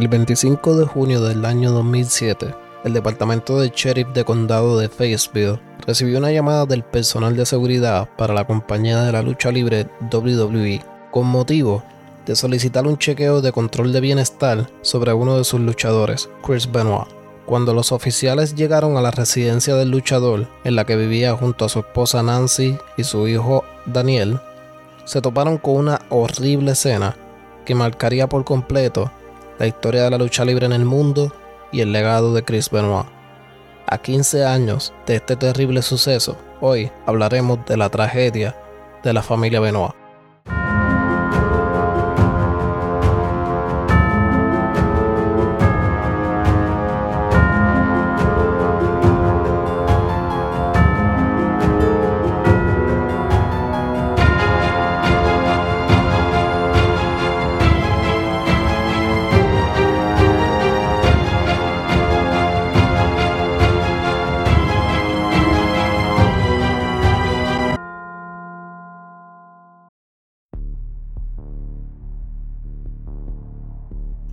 El 25 de junio del año 2007, el departamento de sheriff de condado de Fayetteville recibió una llamada del personal de seguridad para la compañía de la lucha libre WWE con motivo de solicitar un chequeo de control de bienestar sobre uno de sus luchadores, Chris Benoit. Cuando los oficiales llegaron a la residencia del luchador, en la que vivía junto a su esposa Nancy y su hijo Daniel, se toparon con una horrible escena que marcaría por completo la historia de la lucha libre en el mundo y el legado de Chris Benoit. A 15 años de este terrible suceso, hoy hablaremos de la tragedia de la familia Benoit.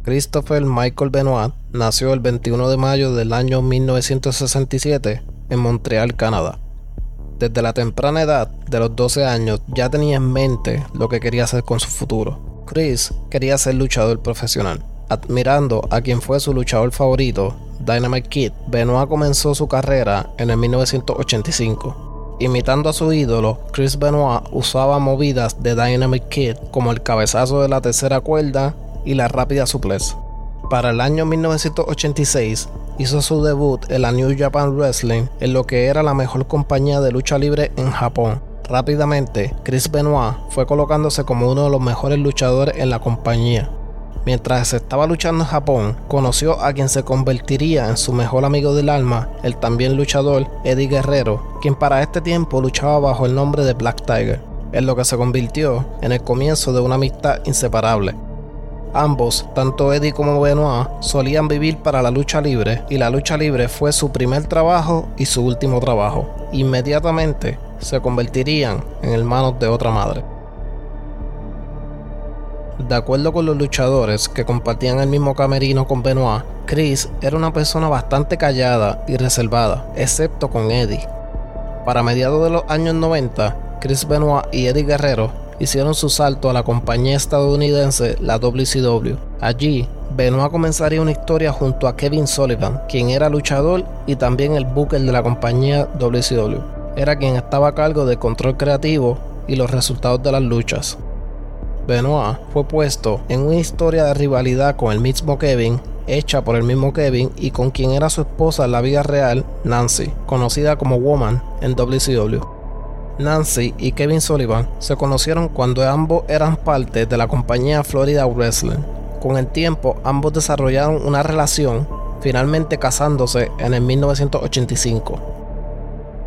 Christopher Michael Benoit nació el 21 de mayo del año 1967 en Montreal, Canadá. Desde la temprana edad de los 12 años ya tenía en mente lo que quería hacer con su futuro. Chris quería ser luchador profesional. Admirando a quien fue su luchador favorito, Dynamite Kid, Benoit comenzó su carrera en el 1985. Imitando a su ídolo, Chris Benoit usaba movidas de Dynamite Kid como el cabezazo de la tercera cuerda y la rápida suplex. Para el año 1986 hizo su debut en la New Japan Wrestling en lo que era la mejor compañía de lucha libre en Japón. Rápidamente, Chris Benoit fue colocándose como uno de los mejores luchadores en la compañía. Mientras estaba luchando en Japón, conoció a quien se convertiría en su mejor amigo del alma, el también luchador Eddie Guerrero, quien para este tiempo luchaba bajo el nombre de Black Tiger, en lo que se convirtió en el comienzo de una amistad inseparable. Ambos, tanto Eddie como Benoit, solían vivir para la lucha libre y la lucha libre fue su primer trabajo y su último trabajo. Inmediatamente se convertirían en hermanos de otra madre. De acuerdo con los luchadores que compartían el mismo camerino con Benoit, Chris era una persona bastante callada y reservada, excepto con Eddie. Para mediados de los años 90, Chris Benoit y Eddie Guerrero hicieron su salto a la compañía estadounidense, la WCW. Allí, Benoit comenzaría una historia junto a Kevin Sullivan, quien era luchador y también el booker de la compañía WCW. Era quien estaba a cargo del control creativo y los resultados de las luchas. Benoit fue puesto en una historia de rivalidad con el mismo Kevin, hecha por el mismo Kevin y con quien era su esposa en la vida real, Nancy, conocida como Woman en WCW. Nancy y Kevin Sullivan se conocieron cuando ambos eran parte de la compañía Florida Wrestling. Con el tiempo, ambos desarrollaron una relación, finalmente casándose en el 1985.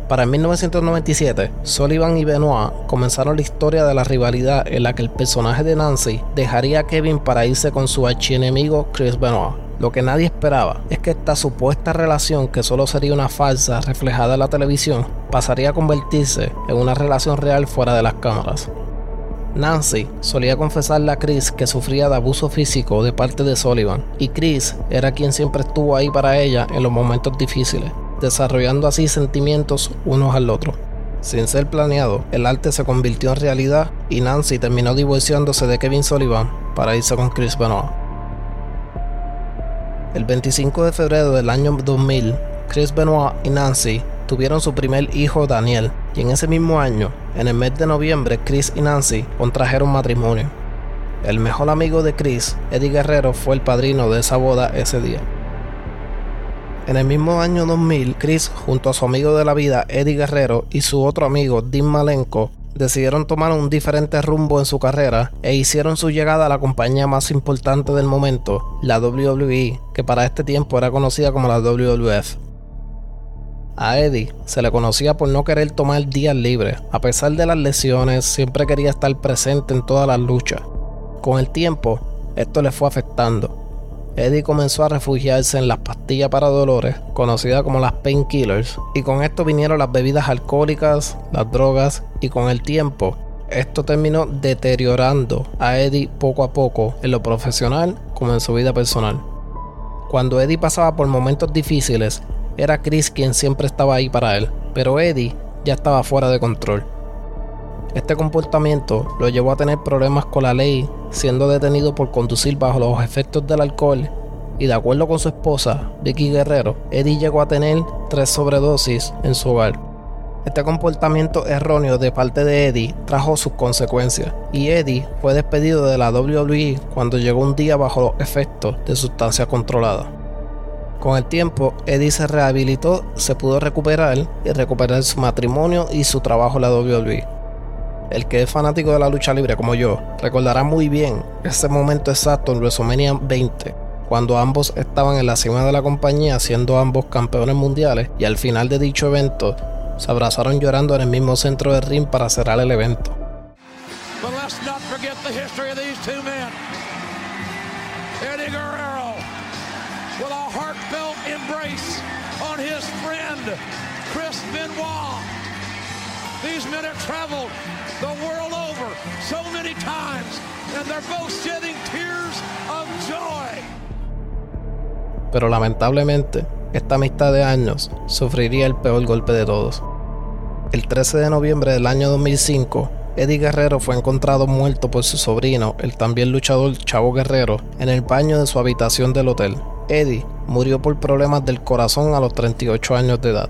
Para el 1997, Sullivan y Benoit comenzaron la historia de la rivalidad en la que el personaje de Nancy dejaría a Kevin para irse con su archienemigo Chris Benoit. Lo que nadie esperaba es que esta supuesta relación, que solo sería una falsa reflejada en la televisión, pasaría a convertirse en una relación real fuera de las cámaras. Nancy solía confesarle a Chris que sufría de abuso físico de parte de Sullivan, y Chris era quien siempre estuvo ahí para ella en los momentos difíciles, desarrollando así sentimientos unos al otro. Sin ser planeado, el arte se convirtió en realidad y Nancy terminó divorciándose de Kevin Sullivan para irse con Chris Benoit. El 25 de febrero del año 2000, Chris Benoit y Nancy tuvieron su primer hijo Daniel, y en ese mismo año, en el mes de noviembre, Chris y Nancy contrajeron matrimonio. El mejor amigo de Chris, Eddie Guerrero, fue el padrino de esa boda ese día. En el mismo año 2000, Chris, junto a su amigo de la vida, Eddie Guerrero, y su otro amigo, Dean Malenko, decidieron tomar un diferente rumbo en su carrera e hicieron su llegada a la compañía más importante del momento, la WWE, que para este tiempo era conocida como la WWF. A Eddie se le conocía por no querer tomar días libres, a pesar de las lesiones, siempre quería estar presente en todas las luchas. Con el tiempo, esto le fue afectando Eddie comenzó a refugiarse en las pastillas para dolores, conocidas como las painkillers, y con esto vinieron las bebidas alcohólicas, las drogas, y con el tiempo, esto terminó deteriorando a Eddie poco a poco en lo profesional como en su vida personal. Cuando Eddie pasaba por momentos difíciles, era Chris quien siempre estaba ahí para él, pero Eddie ya estaba fuera de control. Este comportamiento lo llevó a tener problemas con la ley, siendo detenido por conducir bajo los efectos del alcohol y de acuerdo con su esposa, Vicky Guerrero, Eddie llegó a tener tres sobredosis en su hogar. Este comportamiento erróneo de parte de Eddie trajo sus consecuencias y Eddie fue despedido de la WWE cuando llegó un día bajo los efectos de sustancias controladas. Con el tiempo, Eddie se rehabilitó, se pudo recuperar y recuperar su matrimonio y su trabajo en la WWE. El que es fanático de la lucha libre como yo recordará muy bien ese momento exacto en WrestleMania 20, cuando ambos estaban en la cima de la compañía siendo ambos campeones mundiales y al final de dicho evento se abrazaron llorando en el mismo centro del ring para cerrar el evento. Chris Benoit. These men traveled the world over so many times and they're both shedding tears of joy pero lamentablemente esta amistad de años sufriría el peor golpe de todos. El 13 de noviembre del año 2005, Eddie Guerrero fue encontrado muerto por su sobrino, el también luchador Chavo Guerrero, en el baño de su habitación del hotel. Eddie murió por problemas del corazón a los 38 años de edad.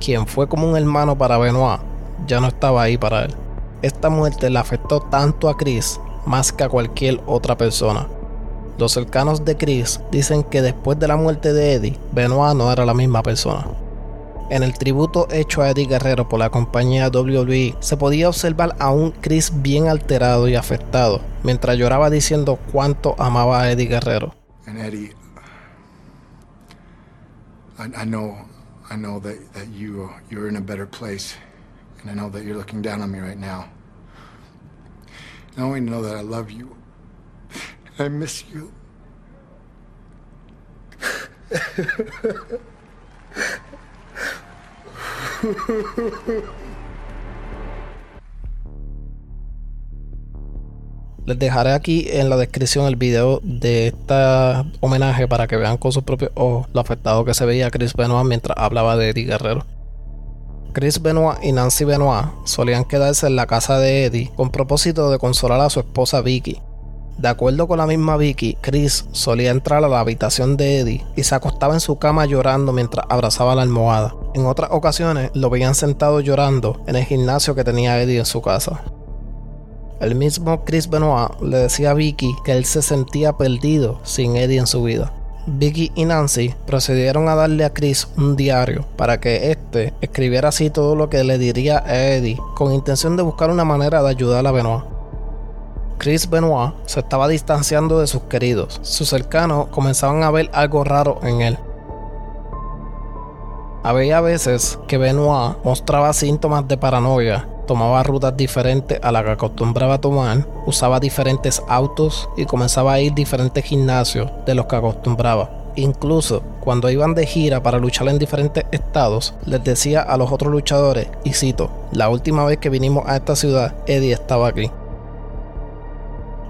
Quien fue como un hermano para Benoit, ya no estaba ahí para él. Esta muerte le afectó tanto a Chris más que a cualquier otra persona. Los cercanos de Chris dicen que después de la muerte de Eddie, Benoit no era la misma persona. En el tributo hecho a Eddie Guerrero por la compañía WWE, se podía observar a un Chris bien alterado y afectado, mientras lloraba diciendo cuánto amaba a Eddie Guerrero. Eddie, I, know, that, that you, you're in a better place, and I know that you're looking down on me right now. Knowing know that I love you I miss you. Les dejaré aquí en la descripción el video de este homenaje para que vean con sus propios ojos lo afectado que se veía Chris Benoit mientras hablaba de Eddie Guerrero. Chris Benoit y Nancy Benoit solían quedarse en la casa de Eddie con propósito de consolar a su esposa Vicky, de acuerdo con la misma Vicky, Chris solía entrar a la habitación de Eddie y se acostaba en su cama llorando mientras abrazaba la almohada. En otras ocasiones lo veían sentado llorando en el gimnasio que tenía Eddie en su casa. El mismo Chris Benoit le decía a Vicky que él se sentía perdido sin Eddie en su vida. Vicky y Nancy procedieron a darle a Chris un diario para que éste escribiera así todo lo que le diría a Eddie con intención de buscar una manera de ayudar a Benoit. Chris Benoit se estaba distanciando de sus queridos. Sus cercanos comenzaban a ver algo raro en él. Había veces que Benoit mostraba síntomas de paranoia, tomaba rutas diferentes a las que acostumbraba tomar, usaba diferentes autos y comenzaba a ir diferentes gimnasios de los que acostumbraba. Incluso cuando iban de gira para luchar en diferentes estados, les decía a los otros luchadores, y cito, la última vez que vinimos a esta ciudad, Eddie estaba aquí.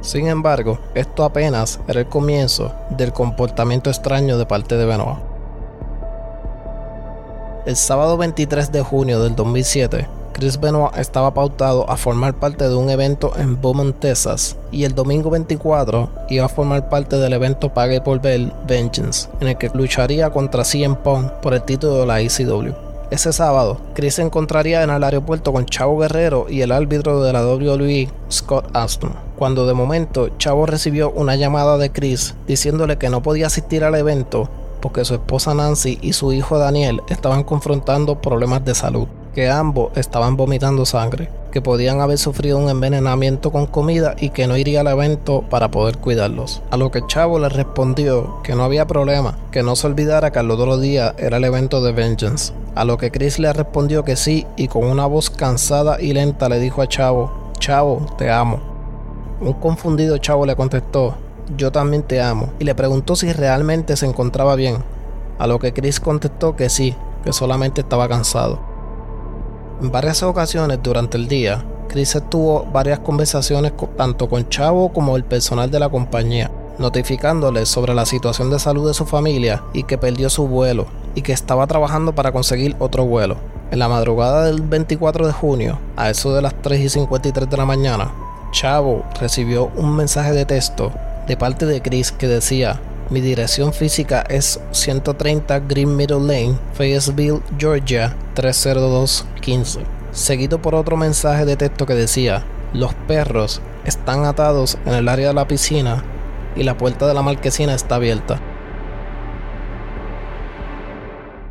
Sin embargo, esto apenas era el comienzo del comportamiento extraño de parte de Benoit. El sábado 23 de junio del 2007, Chris Benoit estaba pautado a formar parte de un evento en Beaumont, Texas, y el domingo 24 iba a formar parte del evento Pague por Ver Vengeance, en el que lucharía contra CM Punk por el título de la ECW. Ese sábado, Chris se encontraría en el aeropuerto con Chavo Guerrero y el árbitro de la WWE, Scott Aston cuando de momento Chavo recibió una llamada de Chris diciéndole que no podía asistir al evento porque su esposa Nancy y su hijo Daniel estaban confrontando problemas de salud, que ambos estaban vomitando sangre, que podían haber sufrido un envenenamiento con comida y que no iría al evento para poder cuidarlos. A lo que Chavo le respondió que no había problema, que no se olvidara que al otro día era el evento de Vengeance. A lo que Chris le respondió que sí y con una voz cansada y lenta le dijo a Chavo, Chavo, te amo. Un confundido chavo le contestó, yo también te amo, y le preguntó si realmente se encontraba bien, a lo que Chris contestó que sí, que solamente estaba cansado. En varias ocasiones durante el día, Chris tuvo varias conversaciones tanto con Chavo como el personal de la compañía, notificándole sobre la situación de salud de su familia y que perdió su vuelo y que estaba trabajando para conseguir otro vuelo. En la madrugada del 24 de junio, a eso de las 3 y 53 de la mañana, Chavo recibió un mensaje de texto de parte de Chris que decía, mi dirección física es 130 Green Middle Lane, Fayetteville, Georgia 30215. Seguido por otro mensaje de texto que decía, los perros están atados en el área de la piscina y la puerta de la marquesina está abierta.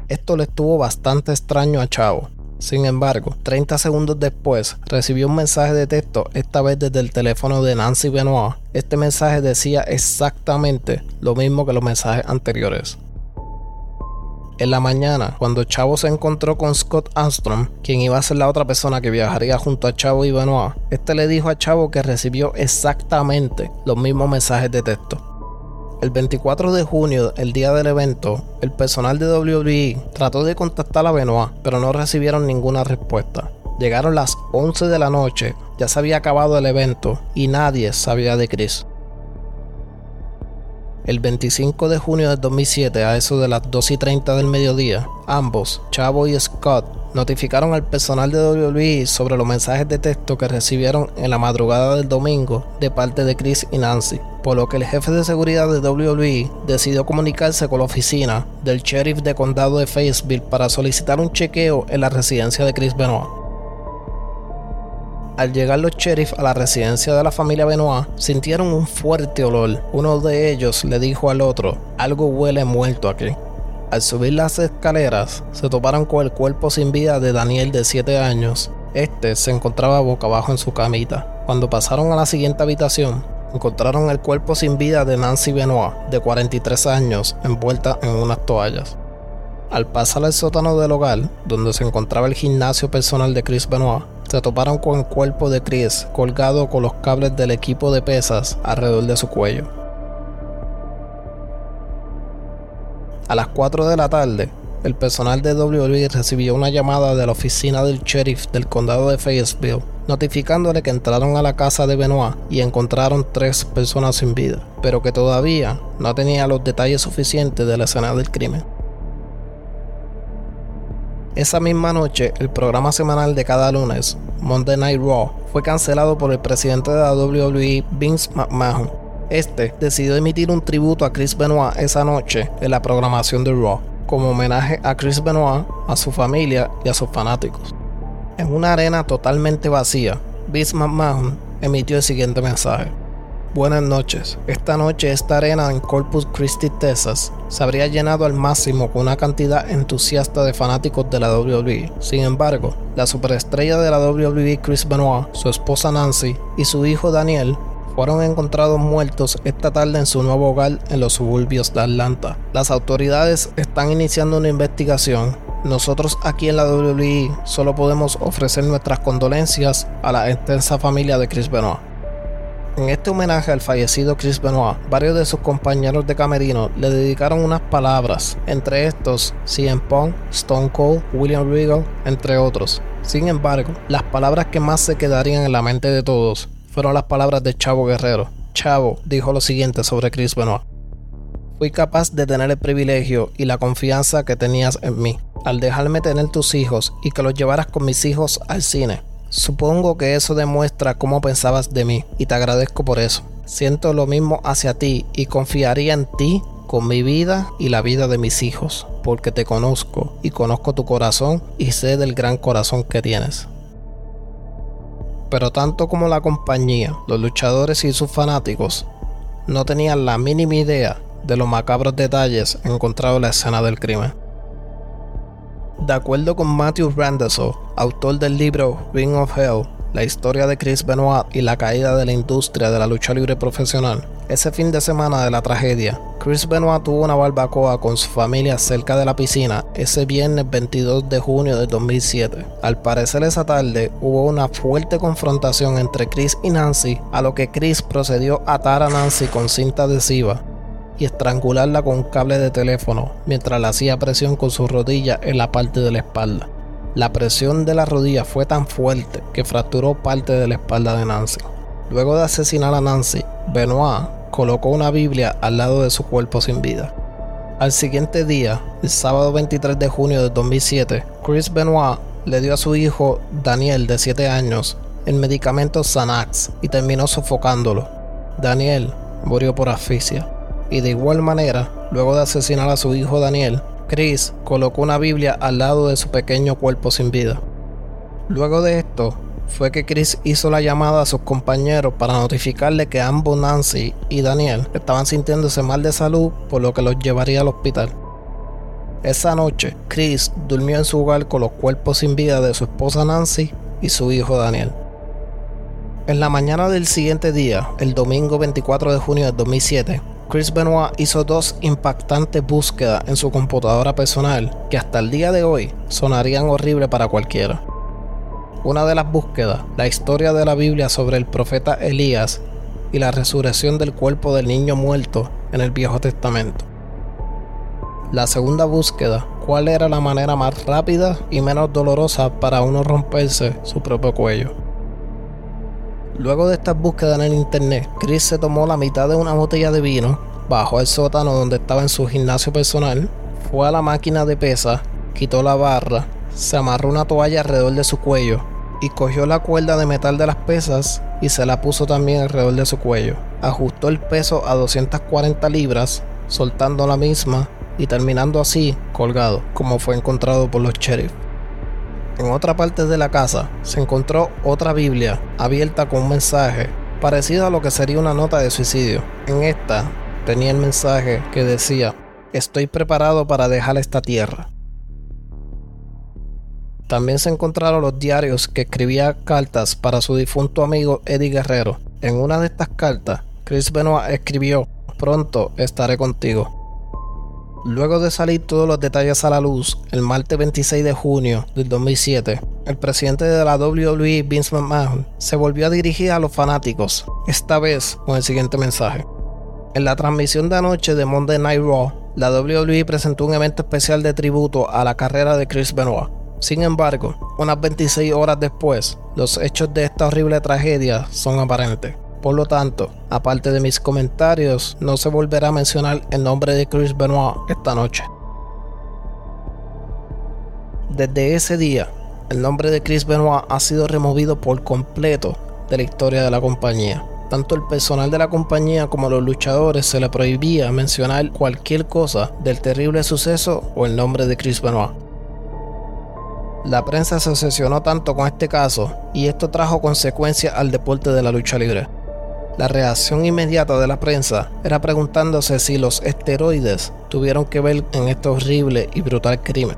Esto le estuvo bastante extraño a Chavo. Sin embargo, 30 segundos después recibió un mensaje de texto, esta vez desde el teléfono de Nancy Benoit. Este mensaje decía exactamente lo mismo que los mensajes anteriores. En la mañana, cuando Chavo se encontró con Scott Armstrong, quien iba a ser la otra persona que viajaría junto a Chavo y Benoit, este le dijo a Chavo que recibió exactamente los mismos mensajes de texto. El 24 de junio, el día del evento, el personal de WWE trató de contactar a Benoit, pero no recibieron ninguna respuesta. Llegaron las 11 de la noche, ya se había acabado el evento y nadie sabía de Chris. El 25 de junio del 2007, a eso de las 2 y 30 del mediodía, ambos, Chavo y Scott, notificaron al personal de WWE sobre los mensajes de texto que recibieron en la madrugada del domingo de parte de Chris y Nancy por lo que el jefe de seguridad de WWE decidió comunicarse con la oficina del sheriff de condado de Fayetteville para solicitar un chequeo en la residencia de Chris Benoit. Al llegar los sheriffs a la residencia de la familia Benoit, sintieron un fuerte olor. Uno de ellos le dijo al otro, algo huele muerto aquí. Al subir las escaleras, se toparon con el cuerpo sin vida de Daniel de 7 años. Este se encontraba boca abajo en su camita. Cuando pasaron a la siguiente habitación, encontraron el cuerpo sin vida de Nancy Benoit, de 43 años, envuelta en unas toallas. Al pasar al sótano del hogar, donde se encontraba el gimnasio personal de Chris Benoit, se toparon con el cuerpo de Chris colgado con los cables del equipo de pesas alrededor de su cuello. A las 4 de la tarde, el personal de WWE recibió una llamada de la oficina del sheriff del condado de Fayetteville notificándole que entraron a la casa de Benoit y encontraron tres personas sin vida, pero que todavía no tenía los detalles suficientes de la escena del crimen. Esa misma noche, el programa semanal de cada lunes, Monday Night Raw, fue cancelado por el presidente de la WWE, Vince McMahon. Este decidió emitir un tributo a Chris Benoit esa noche en la programación de Raw, como homenaje a Chris Benoit, a su familia y a sus fanáticos. En una arena totalmente vacía, Vince McMahon emitió el siguiente mensaje. Buenas noches. Esta noche esta arena en Corpus Christi, Texas, se habría llenado al máximo con una cantidad entusiasta de fanáticos de la WWE. Sin embargo, la superestrella de la WWE Chris Benoit, su esposa Nancy y su hijo Daniel fueron encontrados muertos esta tarde en su nuevo hogar en los suburbios de Atlanta. Las autoridades están iniciando una investigación nosotros aquí en la WWE solo podemos ofrecer nuestras condolencias a la extensa familia de Chris Benoit. En este homenaje al fallecido Chris Benoit, varios de sus compañeros de camerino le dedicaron unas palabras, entre estos CM Punk, Stone Cold, William Regal, entre otros. Sin embargo, las palabras que más se quedarían en la mente de todos fueron las palabras de Chavo Guerrero. Chavo dijo lo siguiente sobre Chris Benoit. Fui capaz de tener el privilegio y la confianza que tenías en mí al dejarme tener tus hijos y que los llevaras con mis hijos al cine. Supongo que eso demuestra cómo pensabas de mí y te agradezco por eso. Siento lo mismo hacia ti y confiaría en ti con mi vida y la vida de mis hijos, porque te conozco y conozco tu corazón y sé del gran corazón que tienes. Pero tanto como la compañía, los luchadores y sus fanáticos no tenían la mínima idea de los macabros detalles encontrados en la escena del crimen. De acuerdo con Matthew Randazzo, autor del libro Ring of Hell, la historia de Chris Benoit y la caída de la industria de la lucha libre profesional, ese fin de semana de la tragedia, Chris Benoit tuvo una barbacoa con su familia cerca de la piscina ese viernes 22 de junio de 2007. Al parecer esa tarde hubo una fuerte confrontación entre Chris y Nancy, a lo que Chris procedió a atar a Nancy con cinta adhesiva y estrangularla con un cable de teléfono mientras le hacía presión con su rodilla en la parte de la espalda. La presión de la rodilla fue tan fuerte que fracturó parte de la espalda de Nancy. Luego de asesinar a Nancy, Benoit colocó una Biblia al lado de su cuerpo sin vida. Al siguiente día, el sábado 23 de junio de 2007, Chris Benoit le dio a su hijo Daniel de 7 años el medicamento Xanax y terminó sofocándolo. Daniel murió por asfixia. Y de igual manera, luego de asesinar a su hijo Daniel, Chris colocó una Biblia al lado de su pequeño cuerpo sin vida. Luego de esto, fue que Chris hizo la llamada a sus compañeros para notificarle que ambos Nancy y Daniel estaban sintiéndose mal de salud, por lo que los llevaría al hospital. Esa noche, Chris durmió en su hogar con los cuerpos sin vida de su esposa Nancy y su hijo Daniel. En la mañana del siguiente día, el domingo 24 de junio de 2007, Chris Benoit hizo dos impactantes búsquedas en su computadora personal que hasta el día de hoy sonarían horribles para cualquiera. Una de las búsquedas, la historia de la Biblia sobre el profeta Elías y la resurrección del cuerpo del niño muerto en el Viejo Testamento. La segunda búsqueda, cuál era la manera más rápida y menos dolorosa para uno romperse su propio cuello. Luego de estas búsquedas en el internet, Chris se tomó la mitad de una botella de vino, bajó al sótano donde estaba en su gimnasio personal, fue a la máquina de pesa, quitó la barra, se amarró una toalla alrededor de su cuello y cogió la cuerda de metal de las pesas y se la puso también alrededor de su cuello. Ajustó el peso a 240 libras, soltando la misma y terminando así colgado, como fue encontrado por los sheriff. En otra parte de la casa se encontró otra Biblia abierta con un mensaje parecido a lo que sería una nota de suicidio. En esta tenía el mensaje que decía, estoy preparado para dejar esta tierra. También se encontraron los diarios que escribía cartas para su difunto amigo Eddie Guerrero. En una de estas cartas, Chris Benoit escribió, pronto estaré contigo. Luego de salir todos los detalles a la luz, el martes 26 de junio del 2007, el presidente de la WWE, Vince McMahon, se volvió a dirigir a los fanáticos, esta vez con el siguiente mensaje. En la transmisión de anoche de Monday Night Raw, la WWE presentó un evento especial de tributo a la carrera de Chris Benoit. Sin embargo, unas 26 horas después, los hechos de esta horrible tragedia son aparentes. Por lo tanto, aparte de mis comentarios, no se volverá a mencionar el nombre de Chris Benoit esta noche. Desde ese día, el nombre de Chris Benoit ha sido removido por completo de la historia de la compañía. Tanto el personal de la compañía como los luchadores se le prohibía mencionar cualquier cosa del terrible suceso o el nombre de Chris Benoit. La prensa se obsesionó tanto con este caso y esto trajo consecuencias al deporte de la lucha libre. La reacción inmediata de la prensa era preguntándose si los esteroides tuvieron que ver en este horrible y brutal crimen.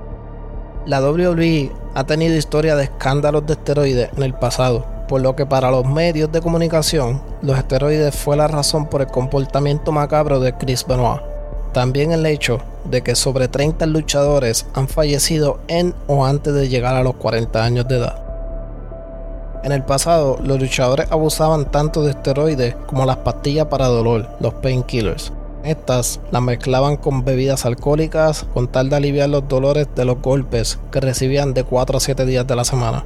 La WWE ha tenido historia de escándalos de esteroides en el pasado, por lo que para los medios de comunicación, los esteroides fue la razón por el comportamiento macabro de Chris Benoit. También el hecho de que sobre 30 luchadores han fallecido en o antes de llegar a los 40 años de edad. En el pasado, los luchadores abusaban tanto de esteroides como las pastillas para dolor, los painkillers. Estas las mezclaban con bebidas alcohólicas con tal de aliviar los dolores de los golpes que recibían de 4 a 7 días de la semana.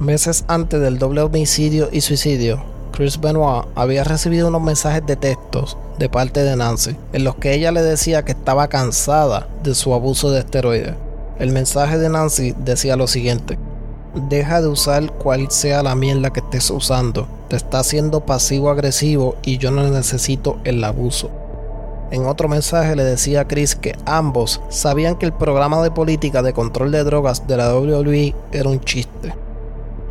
Meses antes del doble homicidio y suicidio, Chris Benoit había recibido unos mensajes de textos de parte de Nancy, en los que ella le decía que estaba cansada de su abuso de esteroides. El mensaje de Nancy decía lo siguiente: Deja de usar cual sea la mierda que estés usando. Te está haciendo pasivo-agresivo y yo no necesito el abuso. En otro mensaje le decía a Chris que ambos sabían que el programa de política de control de drogas de la WWE era un chiste.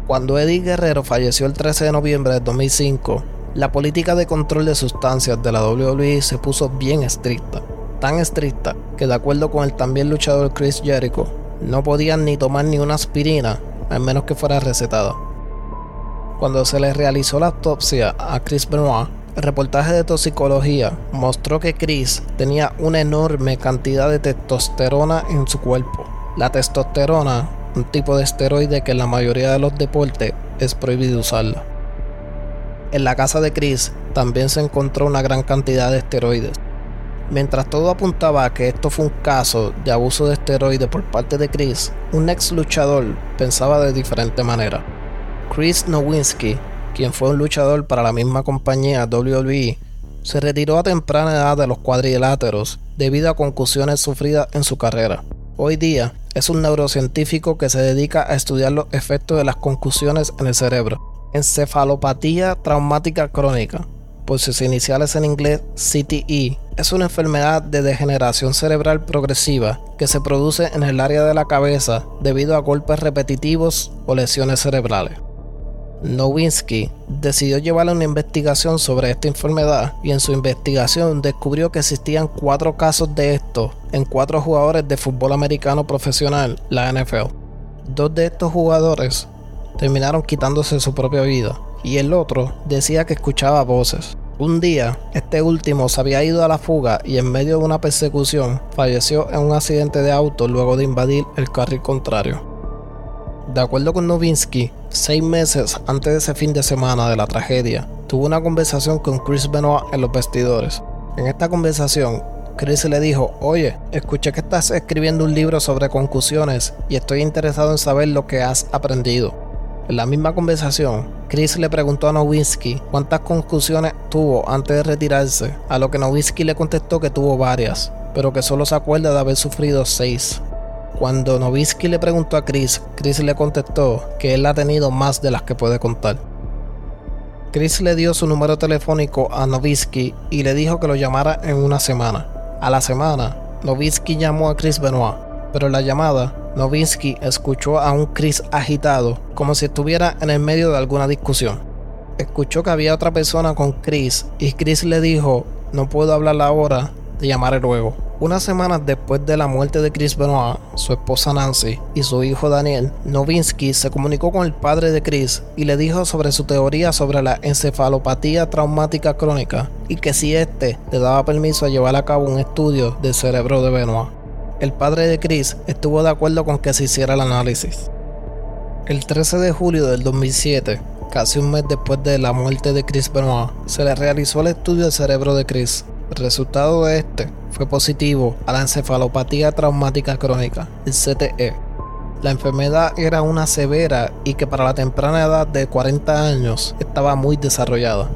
Cuando Eddie Guerrero falleció el 13 de noviembre de 2005, la política de control de sustancias de la WWE se puso bien estricta. Tan estricta que de acuerdo con el también luchador Chris Jericho, no podían ni tomar ni una aspirina al menos que fuera recetada. Cuando se le realizó la autopsia a Chris Benoit, el reportaje de toxicología mostró que Chris tenía una enorme cantidad de testosterona en su cuerpo. La testosterona, un tipo de esteroide que en la mayoría de los deportes es prohibido usarla. En la casa de Chris también se encontró una gran cantidad de esteroides. Mientras todo apuntaba a que esto fue un caso de abuso de esteroides por parte de Chris, un ex luchador pensaba de diferente manera. Chris Nowinski, quien fue un luchador para la misma compañía WWE, se retiró a temprana edad de los cuadriláteros debido a concusiones sufridas en su carrera. Hoy día es un neurocientífico que se dedica a estudiar los efectos de las concusiones en el cerebro. Encefalopatía traumática crónica, por sus iniciales en inglés CTE, es una enfermedad de degeneración cerebral progresiva que se produce en el área de la cabeza debido a golpes repetitivos o lesiones cerebrales. Nowinski decidió llevar una investigación sobre esta enfermedad y en su investigación descubrió que existían cuatro casos de esto en cuatro jugadores de fútbol americano profesional, la NFL. Dos de estos jugadores terminaron quitándose su propia vida y el otro decía que escuchaba voces. Un día, este último se había ido a la fuga y en medio de una persecución falleció en un accidente de auto luego de invadir el carril contrario. De acuerdo con Novinsky, seis meses antes de ese fin de semana de la tragedia, tuvo una conversación con Chris Benoit en los vestidores. En esta conversación, Chris le dijo, oye, escuché que estás escribiendo un libro sobre concusiones y estoy interesado en saber lo que has aprendido. En la misma conversación, Chris le preguntó a Nowinski cuántas concusiones tuvo antes de retirarse, a lo que Nowinski le contestó que tuvo varias, pero que solo se acuerda de haber sufrido seis. Cuando Novisky le preguntó a Chris, Chris le contestó que él ha tenido más de las que puede contar. Chris le dio su número telefónico a Novisky y le dijo que lo llamara en una semana. A la semana, Novisky llamó a Chris Benoit, pero en la llamada, Novisky escuchó a un Chris agitado, como si estuviera en el medio de alguna discusión. Escuchó que había otra persona con Chris y Chris le dijo, no puedo hablar ahora, te llamaré luego. Unas semanas después de la muerte de Chris Benoit, su esposa Nancy y su hijo Daniel, Novinsky se comunicó con el padre de Chris y le dijo sobre su teoría sobre la encefalopatía traumática crónica y que si éste le daba permiso a llevar a cabo un estudio del cerebro de Benoit. El padre de Chris estuvo de acuerdo con que se hiciera el análisis. El 13 de julio del 2007, casi un mes después de la muerte de Chris Benoit, se le realizó el estudio del cerebro de Chris el resultado de este fue positivo a la encefalopatía traumática crónica, el CTE. La enfermedad era una severa y que para la temprana edad de 40 años estaba muy desarrollada.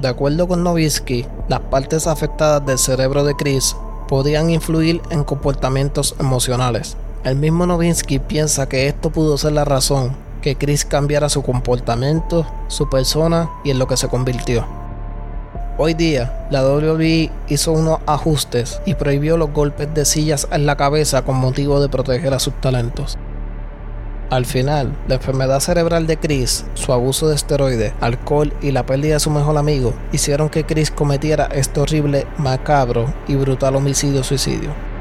De acuerdo con Novisky, las partes afectadas del cerebro de Chris podían influir en comportamientos emocionales. El mismo Novinsky piensa que esto pudo ser la razón que Chris cambiara su comportamiento, su persona y en lo que se convirtió. Hoy día, la WWE hizo unos ajustes y prohibió los golpes de sillas en la cabeza con motivo de proteger a sus talentos. Al final, la enfermedad cerebral de Chris, su abuso de esteroides, alcohol y la pérdida de su mejor amigo hicieron que Chris cometiera este horrible, macabro y brutal homicidio-suicidio.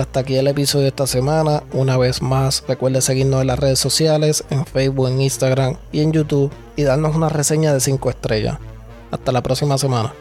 Hasta aquí el episodio de esta semana. Una vez más, recuerde seguirnos en las redes sociales, en Facebook, en Instagram y en YouTube y darnos una reseña de 5 estrellas. Hasta la próxima semana.